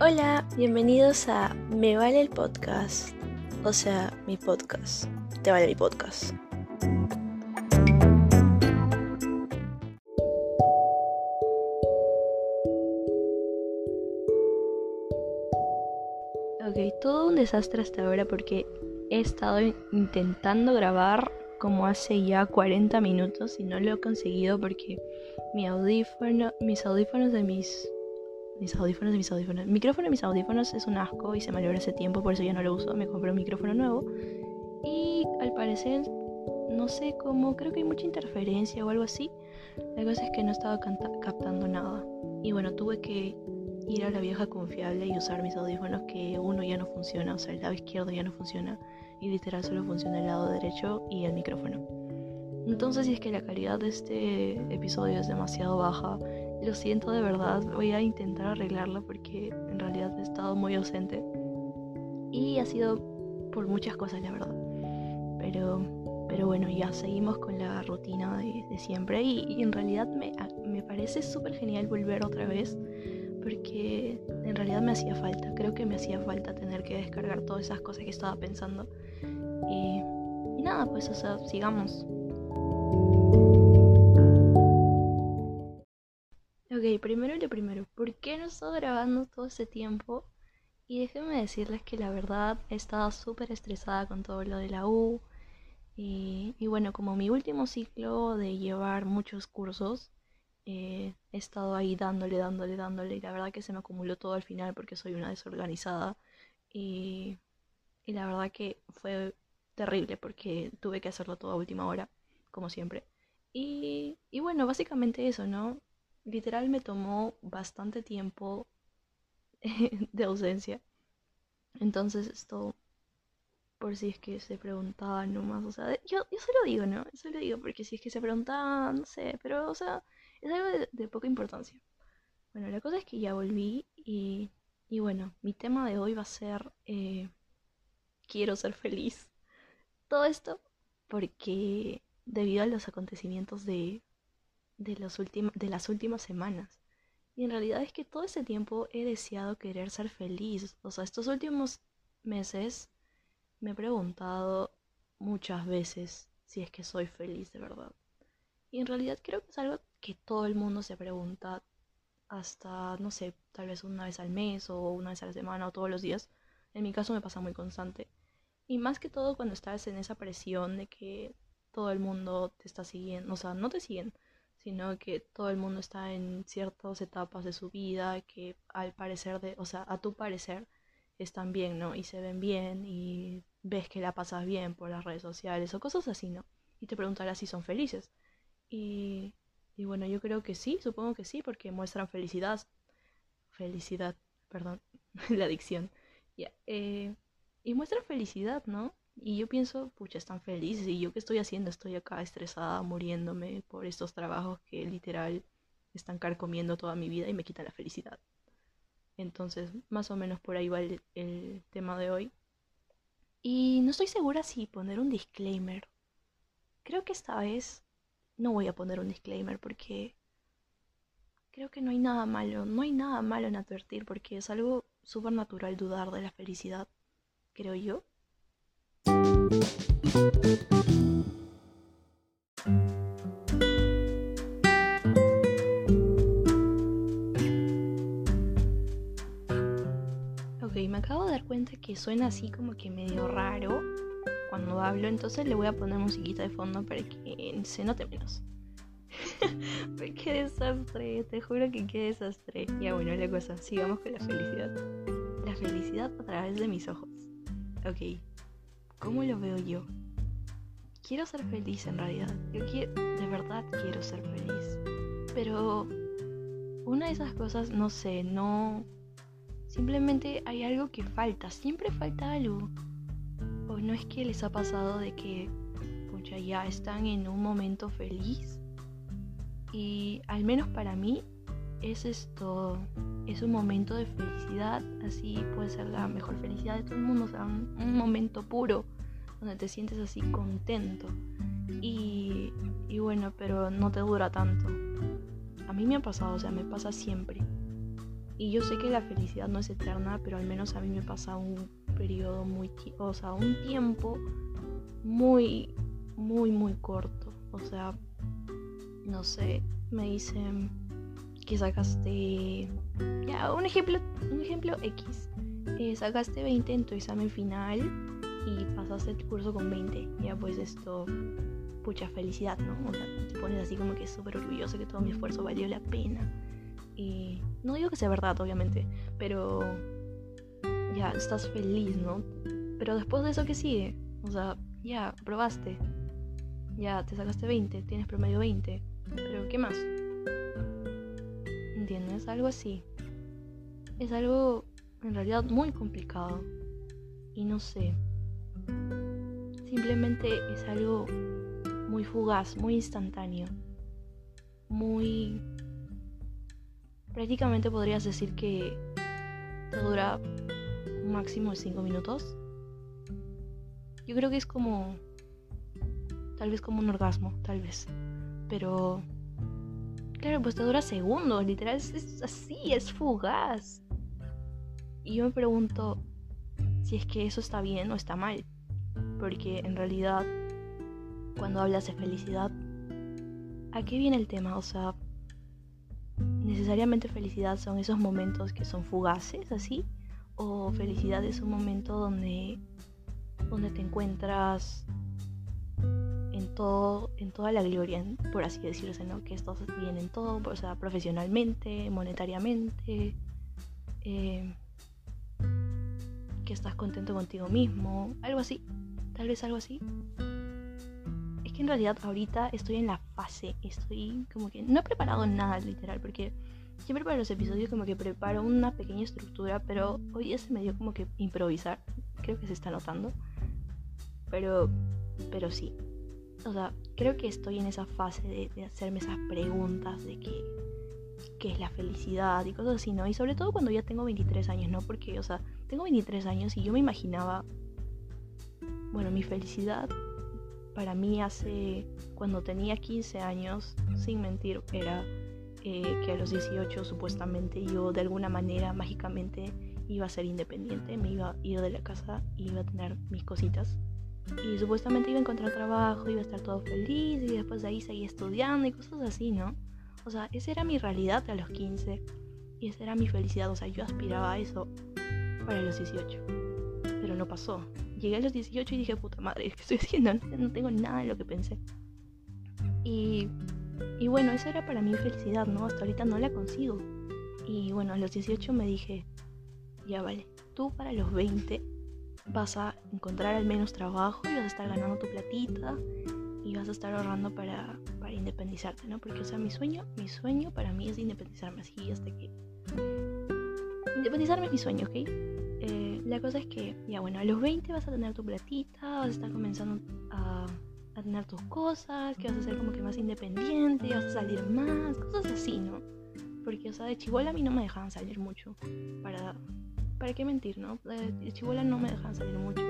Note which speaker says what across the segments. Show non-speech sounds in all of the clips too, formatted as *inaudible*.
Speaker 1: Hola, bienvenidos a Me Vale el Podcast. O sea, mi podcast. Te vale mi podcast. Ok, todo un desastre hasta ahora porque he estado intentando grabar como hace ya 40 minutos y no lo he conseguido porque mi audífono, mis audífonos de mis mis audífonos mis audífonos. El micrófono de mis audífonos es un asco y se me ese tiempo, por eso ya no lo uso. Me compré un micrófono nuevo. Y al parecer, no sé cómo, creo que hay mucha interferencia o algo así. La cosa es que no estaba captando nada. Y bueno, tuve que ir a la vieja confiable y usar mis audífonos que uno ya no funciona, o sea, el lado izquierdo ya no funciona y literal solo funciona el lado derecho y el micrófono. Entonces, si es que la calidad de este episodio es demasiado baja, lo siento de verdad, voy a intentar arreglarlo porque en realidad he estado muy ausente. Y ha sido por muchas cosas, la verdad. Pero, pero bueno, ya seguimos con la rutina de, siempre. Y, en realidad me, me parece súper genial volver otra vez porque en realidad me hacía falta. Creo que me hacía falta tener que descargar todas esas cosas que estaba pensando. Y, y nada, pues, o sea, sigamos. ¿Por qué no estoy grabando todo este tiempo? Y déjenme decirles que la verdad he estado súper estresada con todo lo de la U. Y, bueno, como mi último ciclo de llevar muchos cursos, eh, he estado ahí dándole, dándole, dándole. Y la verdad que se me acumuló todo al final porque soy una desorganizada. Y, y la verdad que fue terrible porque tuve que hacerlo todo a última hora, como siempre. Y, y bueno, básicamente eso, ¿no? Literal me tomó bastante tiempo *laughs* de ausencia. Entonces esto, por si es que se preguntaban nomás, o sea, yo, yo solo digo, ¿no? Yo solo digo porque si es que se preguntaban, no sé, pero, o sea, es algo de, poca importancia. Bueno, la cosa es que ya volví y, y bueno, mi tema de hoy va a ser, eh, quiero ser feliz. Todo esto porque debido a los acontecimientos de de, las últimas semanas. Y en realidad es que todo ese tiempo he deseado querer ser feliz. O sea, estos últimos meses me he preguntado muchas veces si es que soy feliz de verdad. Y en realidad creo que es algo que todo el mundo se pregunta hasta, no sé, tal vez una vez al mes o una vez a la semana o todos los días. En mi caso me pasa muy constante. Y más que todo cuando estás en esa presión de que todo el mundo te está siguiendo, o sea, no te siguen, sino que todo el mundo está en ciertas etapas de su vida que al parecer de, o sea, a tu parecer están bien, ¿no? Y se ven bien y ves que la pasas bien por las redes sociales o cosas así, ¿no? Y te preguntarás si son felices. Y, y bueno, yo creo que sí, supongo que sí, porque muestran felicidad. Felicidad, perdón, *laughs* la adicción. Eh, y muestran felicidad, ¿no? Y yo pienso, pucha, están felices. ¿Y yo qué estoy haciendo? Estoy acá estresada, muriéndome por estos trabajos que literal están carcomiendo toda mi vida y me quitan la felicidad. Entonces, más o menos por ahí va el, tema de hoy. Y no estoy segura si poner un disclaimer. Creo que esta vez no voy a poner un disclaimer porque creo que no hay nada malo. No hay nada malo en advertir porque es algo súper natural dudar de la felicidad, creo yo. Ok, me acabo de dar cuenta que suena así como que medio raro cuando hablo, entonces le voy a poner musiquita de fondo para que se note menos. *laughs* qué desastre, te juro que qué desastre. Ya bueno, la cosa, sigamos con la felicidad. La felicidad a través de mis ojos. Ok, ¿Cómo lo veo yo? Quiero ser feliz en realidad. Yo quiero, de verdad quiero ser feliz. Pero una de esas cosas, no sé, no... Simplemente hay algo que falta. Siempre falta algo. O no es que les ha pasado de que, pucha, ya están en un momento feliz. Y al menos para mí es esto, es un momento de felicidad, así puede ser la mejor felicidad de todo el mundo, o sea, un, momento puro, donde te sientes así contento. Y, y bueno, pero no te dura tanto. A mí me ha pasado, o sea, me pasa siempre. Y yo sé que la felicidad no es eterna, pero al menos a mí me pasa un periodo muy, o sea, un tiempo muy, muy, muy corto. O sea, no sé, me dicen que sacaste, ya, un ejemplo, un ejemplo X. Eh, sacaste 20 en tu examen final y pasaste el curso con 20. Ya pues esto, pucha felicidad, ¿no? O sea, te pones así como que súper orgulloso que todo mi esfuerzo valió la pena. Y no digo que sea verdad, obviamente, pero ya estás feliz, ¿no? Pero después de eso, ¿qué sigue? O sea, ya, probaste. Ya, te sacaste 20, tienes promedio 20. Pero, ¿qué más? ¿Entiendes? Algo así. Es algo en realidad muy complicado. Y no sé. Simplemente es algo muy fugaz, muy instantáneo. Muy prácticamente podrías decir que te dura un máximo de 5 minutos. Yo creo que es como, tal vez como un orgasmo, tal vez. Pero, claro, pues te dura segundos, literal, es, así, es fugaz. Y yo me pregunto si es que eso está bien o está mal. Porque en realidad, cuando hablas de felicidad, ¿a qué viene el tema? O sea, necesariamente felicidad son esos momentos que son fugaces, así, o felicidad es un momento donde, donde te encuentras en todo, en toda la gloria, por así decirse, ¿no? Que estás bien en todo, o sea, profesionalmente, monetariamente, eh, que estás contento contigo mismo, algo así, tal vez algo así. En realidad ahorita estoy en la fase, estoy como que no he preparado nada literal, porque siempre para los episodios como que preparo una pequeña estructura, pero hoy día se me dio como que improvisar, creo que se está notando, pero, pero sí, o sea, creo que estoy en esa fase de, hacerme esas preguntas de qué, qué es la felicidad y cosas así, ¿no? Y sobre todo cuando ya tengo 23 años, ¿no? Porque, o sea, tengo 23 años y yo me imaginaba, bueno, mi felicidad para mí hace, cuando tenía 15 años, sin mentir, era eh, que a los 18 supuestamente yo de alguna manera mágicamente iba a ser independiente, me iba a ir de la casa y iba a tener mis cositas. Y supuestamente iba a encontrar trabajo, iba a estar todo feliz y después de ahí seguía estudiando y cosas así, ¿no? O sea, esa era mi realidad a los 15 y esa era mi felicidad, o sea, yo aspiraba a eso para los 18, pero no pasó llegué a los 18 y dije, puta madre, ¿qué estoy haciendo? No tengo nada de lo que pensé. Y, y bueno, esa era para mí felicidad, ¿no? Hasta ahorita no la consigo. Y bueno, a los 18 me dije, ya vale, tú para los 20 vas a encontrar al menos trabajo y vas a estar ganando tu platita y vas a estar ahorrando para, para independizarte, ¿no? Porque, o sea, mi sueño, mi sueño para mí es independizarme así hasta que... Independizarme es mi sueño, ¿ok? Eh, la cosa es que, ya bueno, a los 20 vas a tener tu platita, vas a estar comenzando a, tener tus cosas, que vas a ser como que más independiente, vas a salir más, cosas así, ¿no? Porque, o sea, de chivola a mí no me dejaban salir mucho. Para, ¿para qué mentir, no? De chivola no me dejaban salir mucho.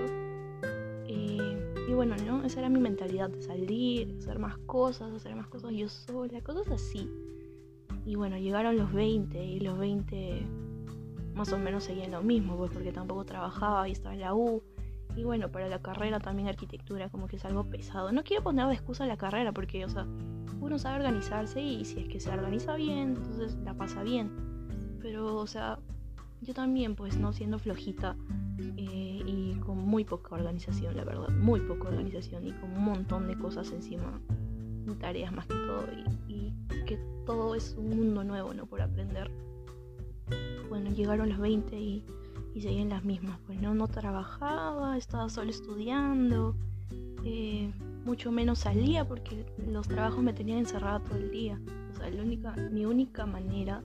Speaker 1: Y, bueno, ¿no? Esa era mi mentalidad de salir, hacer más cosas, hacer más cosas yo sola, cosas así. Y bueno, llegaron los 20 y los 20 más o menos seguía en lo mismo, pues porque tampoco trabajaba y estaba en la U. Y bueno, para la carrera también arquitectura como que es algo pesado. No quiero poner de excusa la carrera porque, o sea, uno sabe organizarse y si es que se organiza bien, entonces la pasa bien. Pero, o sea, yo también, pues, no siendo flojita eh, y con muy poca organización, la verdad, muy poca organización y con un montón de cosas encima, tareas más que todo y, que todo es un mundo nuevo, ¿no? Por aprender bueno, llegaron los 20 y, y seguían las mismas. Pues no, no trabajaba, estaba solo estudiando, eh, mucho menos salía porque los trabajos me tenían encerrada todo el día. O sea, la única, mi única manera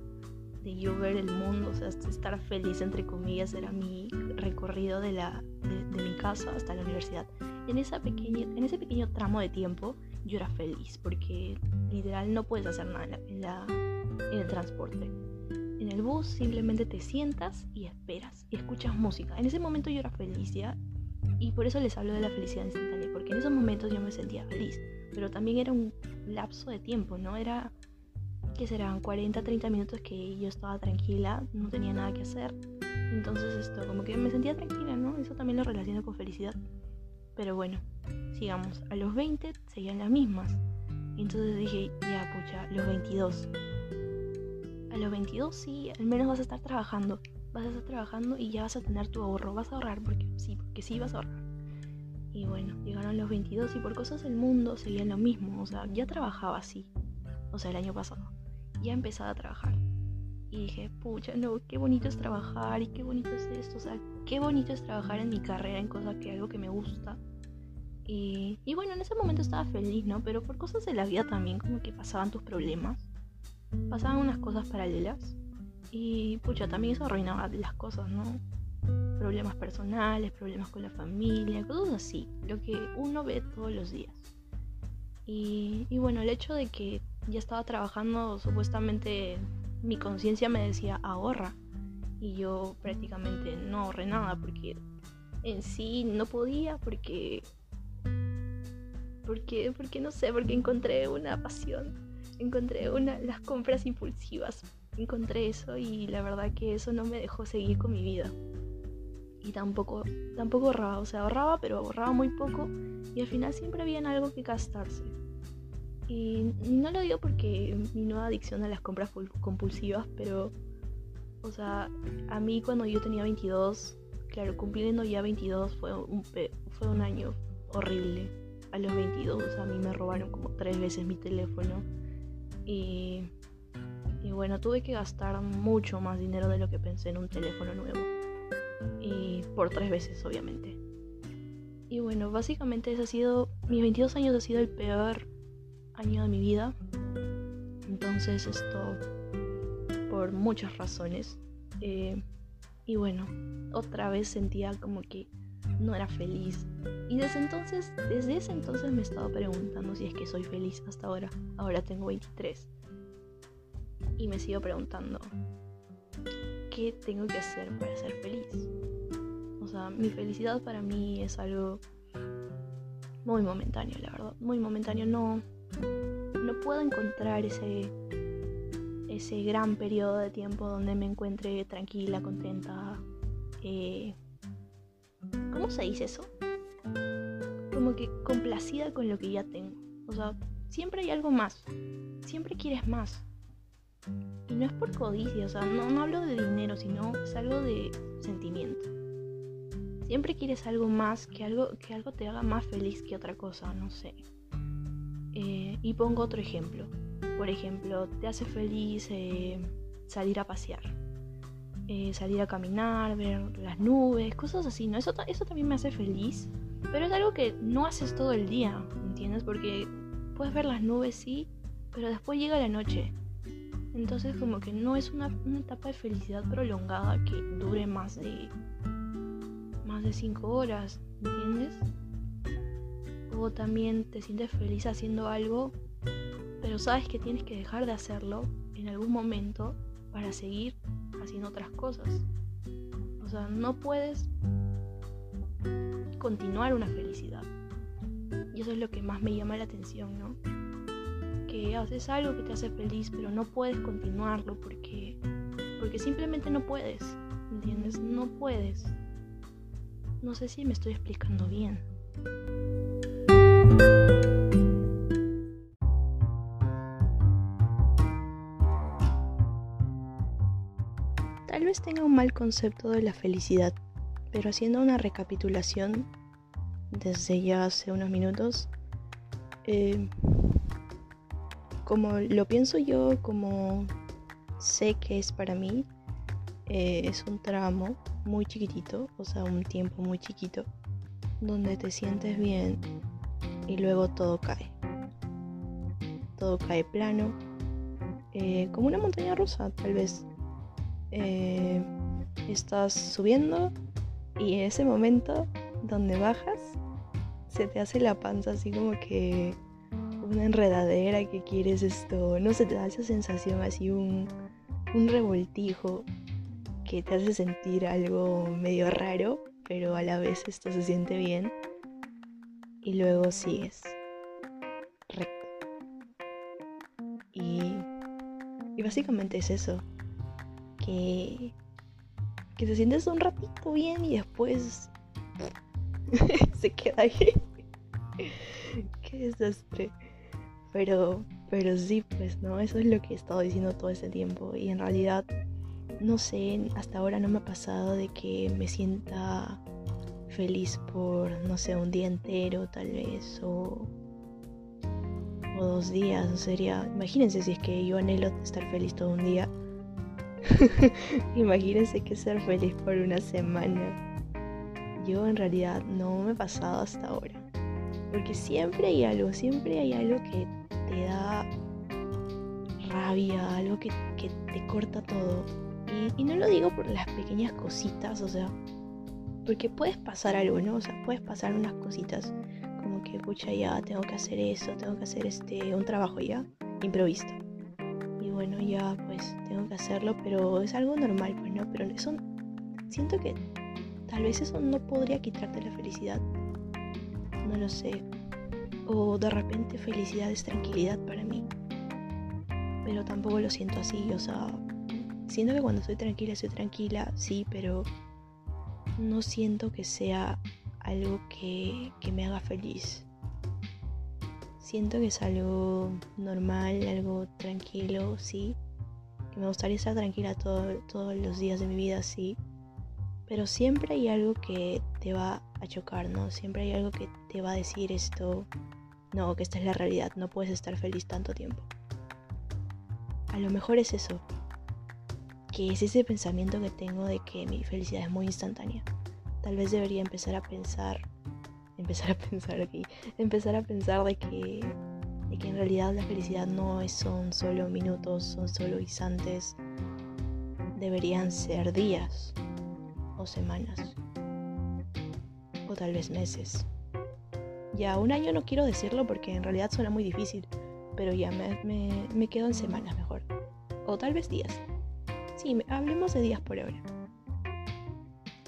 Speaker 1: de yo ver el mundo, o sea, estar feliz entre comillas, era mi recorrido de, la, de, mi casa hasta la universidad. En, esa pequeña, en ese pequeño tramo de tiempo yo era feliz porque literal no puedes hacer nada en, la, en el transporte en el bus simplemente te sientas y esperas y escuchas música. En ese momento yo era feliz ya y por eso les hablo de la felicidad instantánea, porque en esos momentos yo me sentía feliz, pero también era un lapso de tiempo, ¿no? Era que serán 40, 30 minutos que yo estaba tranquila, no tenía nada que hacer. Entonces esto, como que me sentía tranquila, ¿no? Eso también lo relaciono con felicidad. Pero bueno, sigamos. A los 20 seguían las mismas. Entonces dije, ya pucha, los 22. A los 22 sí, al menos vas a estar trabajando. Vas a estar trabajando y ya vas a tener tu ahorro. Vas a ahorrar porque sí, porque sí vas a ahorrar. Y bueno, llegaron los 22 y por cosas del mundo seguían lo mismo. O sea, ya trabajaba así. O sea, el año pasado. Ya empezaba a trabajar. Y dije, pucha, no, qué bonito es trabajar y qué bonito es esto. O sea, qué bonito es trabajar en mi carrera, en cosas que algo que me gusta. Y, y bueno, en ese momento estaba feliz, ¿no? Pero por cosas de la vida también, como que pasaban tus problemas. Pasaban unas cosas paralelas. Y pucha, también eso arruinaba las cosas, ¿no? Problemas personales, problemas con la familia, cosas así. Lo que uno ve todos los días. Y, y bueno, el hecho de que ya estaba trabajando, supuestamente mi conciencia me decía ahorra. Y yo prácticamente no ahorré nada porque en sí no podía, porque porque, porque no sé, porque encontré una pasión, encontré una, las compras impulsivas, encontré eso y la verdad que eso no me dejó seguir con mi vida. Y tampoco, tampoco ahorraba, o sea, ahorraba, pero ahorraba muy poco y al final siempre había algo que gastarse. Y no lo digo porque mi nueva adicción a las compras compulsivas, pero, o sea, a mí cuando yo tenía 22, claro, cumpliendo ya 22 fue un, fue un año horrible a los 22 a mí me robaron como tres veces mi teléfono y, y bueno, tuve que gastar mucho más dinero de lo que pensé en un teléfono nuevo. Y por tres veces, obviamente. Y bueno, básicamente ese ha sido, mis 22 años ha sido el peor año de mi vida. Entonces esto, por muchas razones. Eh, y bueno, otra vez sentía como que no era feliz. Y desde entonces, desde ese entonces me he estado preguntando si es que soy feliz hasta ahora. Ahora tengo 23. Y me sigo preguntando, ¿qué tengo que hacer para ser feliz? O sea, mi felicidad para mí es algo muy momentáneo, la verdad. Muy momentáneo. No, no puedo encontrar ese, ese gran periodo de tiempo donde me encuentre tranquila, contenta, eh, ¿Cómo se dice eso? Como que complacida con lo que ya tengo. O sea, siempre hay algo más. Siempre quieres más. Y no es por codicia, o sea, no, no hablo de dinero, sino es algo de sentimiento. Siempre quieres algo más, que algo, que algo te haga más feliz que otra cosa, no sé. Eh, y pongo otro ejemplo. Por ejemplo, te hace feliz eh, salir a pasear eh, salir a caminar, ver las nubes, cosas así, ¿no? Eso, eso también me hace feliz, pero es algo que no haces todo el día, ¿entiendes? Porque puedes ver las nubes, sí, pero después llega la noche. Entonces como que no es una, una etapa de felicidad prolongada que dure más de más de 5 horas, ¿entiendes? También te sientes feliz haciendo algo, pero sabes que tienes que dejar de hacerlo en algún momento para seguir haciendo otras cosas. O sea, no puedes continuar una felicidad. Y eso es lo que más me llama la atención, ¿no? Que haces algo que te hace feliz, pero no puedes continuarlo porque porque simplemente no puedes, ¿entiendes? No puedes. No sé si me estoy explicando bien. Tal vez tenga un mal concepto de la felicidad, pero haciendo una recapitulación desde ya hace unos minutos, eh, como lo pienso yo, como sé que es para mí, eh, es un tramo muy chiquitito, o sea, un tiempo muy chiquito, donde te sientes bien y luego todo cae. Todo cae plano, eh, como una montaña rusa, tal vez. Eh, estás subiendo y en ese momento donde bajas se te hace la panza así como que una enredadera que quieres esto, no se te da esa sensación así un, un revoltijo que te hace sentir algo medio raro, pero a la vez esto se siente bien y luego sigues recto. Y Y básicamente es eso. Que, que te sientes un ratito bien y después *laughs* se queda ahí. *laughs* Qué desastre. Pero, pero sí, pues, ¿no? Eso es lo que he estado diciendo todo ese tiempo. Y en realidad, no sé, hasta ahora no me ha pasado de que me sienta feliz por, no sé, un día entero tal vez, o, o dos días. Sería, imagínense si es que yo anhelo estar feliz todo un día. *laughs* imagínense que ser feliz por una semana. Yo en realidad no me he pasado hasta ahora. Porque siempre hay algo, siempre hay algo que te da rabia, algo que, te corta todo. Y, no lo digo por las pequeñas cositas, o sea, porque puedes pasar algo, ¿no? O sea, puedes pasar unas cositas como que, pucha, ya tengo que hacer eso, tengo que hacer este, un trabajo ya, improvisto. Y bueno, ya pues tengo que hacerlo, pero es algo normal, pues no, pero eso siento que tal vez eso no podría quitarte la felicidad no lo sé. O de repente felicidad es tranquilidad para mí. Pero tampoco lo siento así, o sea, siento que cuando estoy tranquila, estoy tranquila, sí, pero no siento que sea algo que, que me haga feliz. Siento que es algo normal, algo tranquilo, sí. Que me gustaría estar tranquila todos los días de mi vida, sí. Pero siempre hay algo que te va a chocar, ¿no? Siempre hay algo que te va a decir esto, no, que esta es la realidad, no puedes estar feliz tanto tiempo. A lo mejor es eso, que es ese pensamiento que tengo de que mi felicidad es muy instantánea. Tal vez debería empezar a pensar, empezar a *laughs* pensar aquí, empezar a pensar de que, de que en realidad la felicidad no son solo minutos, son solo instantes, deberían ser días o semanas o tal vez meses. Ya un año no quiero decirlo porque en realidad suena muy difícil, pero ya me, me, quedo en semanas mejor. O tal vez días. Sí, hablemos de días por ahora.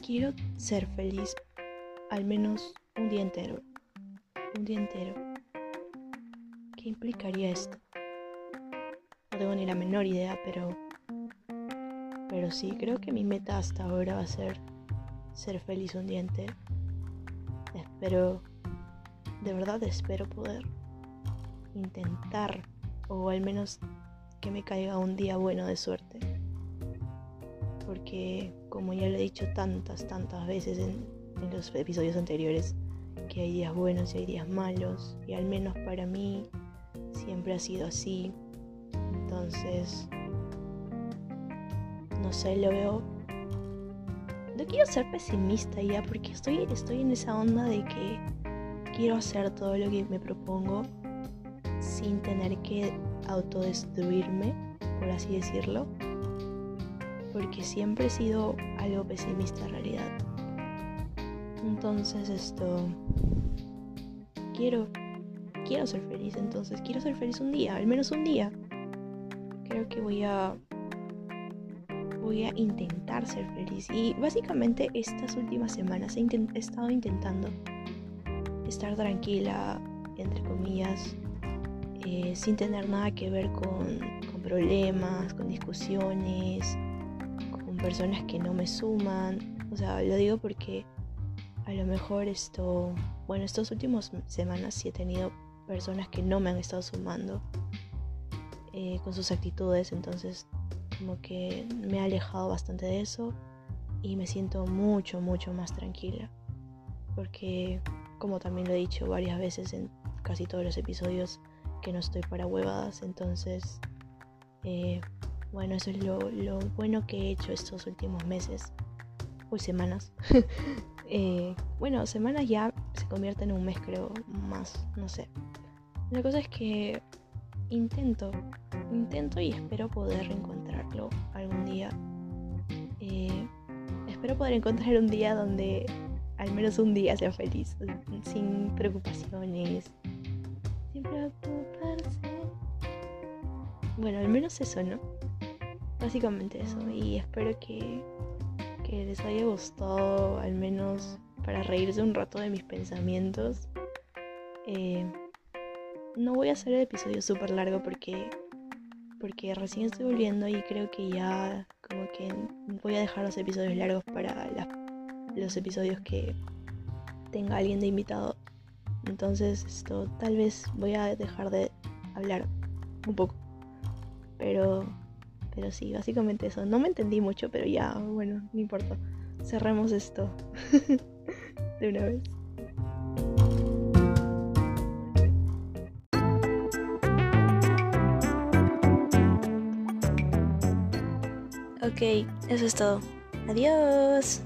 Speaker 1: Quiero ser feliz al menos un día entero. Un día entero. ¿Qué implicaría esto? No tengo ni la menor idea, pero... Pero sí, creo que mi meta hasta ahora va a ser ser feliz un día entero. Espero, de verdad espero poder intentar, o al menos que me caiga un día bueno de suerte. Porque, como ya lo he dicho tantas, tantas veces en, en los episodios anteriores, que hay días buenos y hay días malos, y al menos para mí siempre ha sido así. Entonces, no sé, lo veo no quiero ser pesimista ya, porque estoy, estoy en esa onda de que quiero hacer todo lo que me propongo sin tener que autodestruirme, por así decirlo. Porque siempre he sido algo pesimista en realidad. Entonces esto... Quiero... Quiero ser feliz, entonces quiero ser feliz un día, al menos un día. Creo que voy a voy a intentar ser feliz. Y básicamente estas últimas semanas he, estado intentando estar tranquila, entre comillas, eh, sin tener nada que ver con, problemas, con discusiones, personas que no me suman. O sea, lo digo porque a lo mejor esto, bueno, estos últimos semanas sí he tenido personas que no me han estado sumando eh, con sus actitudes, entonces como que me he alejado bastante de eso y me siento mucho, mucho más tranquila. Porque, como también lo he dicho varias veces en casi todos los episodios, que no estoy para huevadas, entonces, eh, bueno, eso es lo, bueno que he hecho estos últimos meses, o semanas. *laughs* Eh, bueno, semanas ya se convierten en un mes, creo, más, no sé. La cosa es que intento, intento y espero poder encontrarlo algún día. Eh, espero poder encontrar un día donde al menos un día sea feliz, sin preocupaciones, sin preocuparse. Bueno, al menos eso, ¿no? Básicamente eso. Y espero que, que les haya gustado, al menos para reírse un rato de mis pensamientos. Eh, no voy a hacer el episodio súper largo porque porque recién estoy volviendo y creo que ya como que voy a dejar los episodios largos para los episodios que tenga alguien de invitado. Entonces esto tal vez voy a dejar de hablar un poco. Pero pero sí, básicamente eso. No me entendí mucho, pero ya, bueno, no importa. Cerremos esto *laughs* de una vez. Ok, eso es todo. Adiós.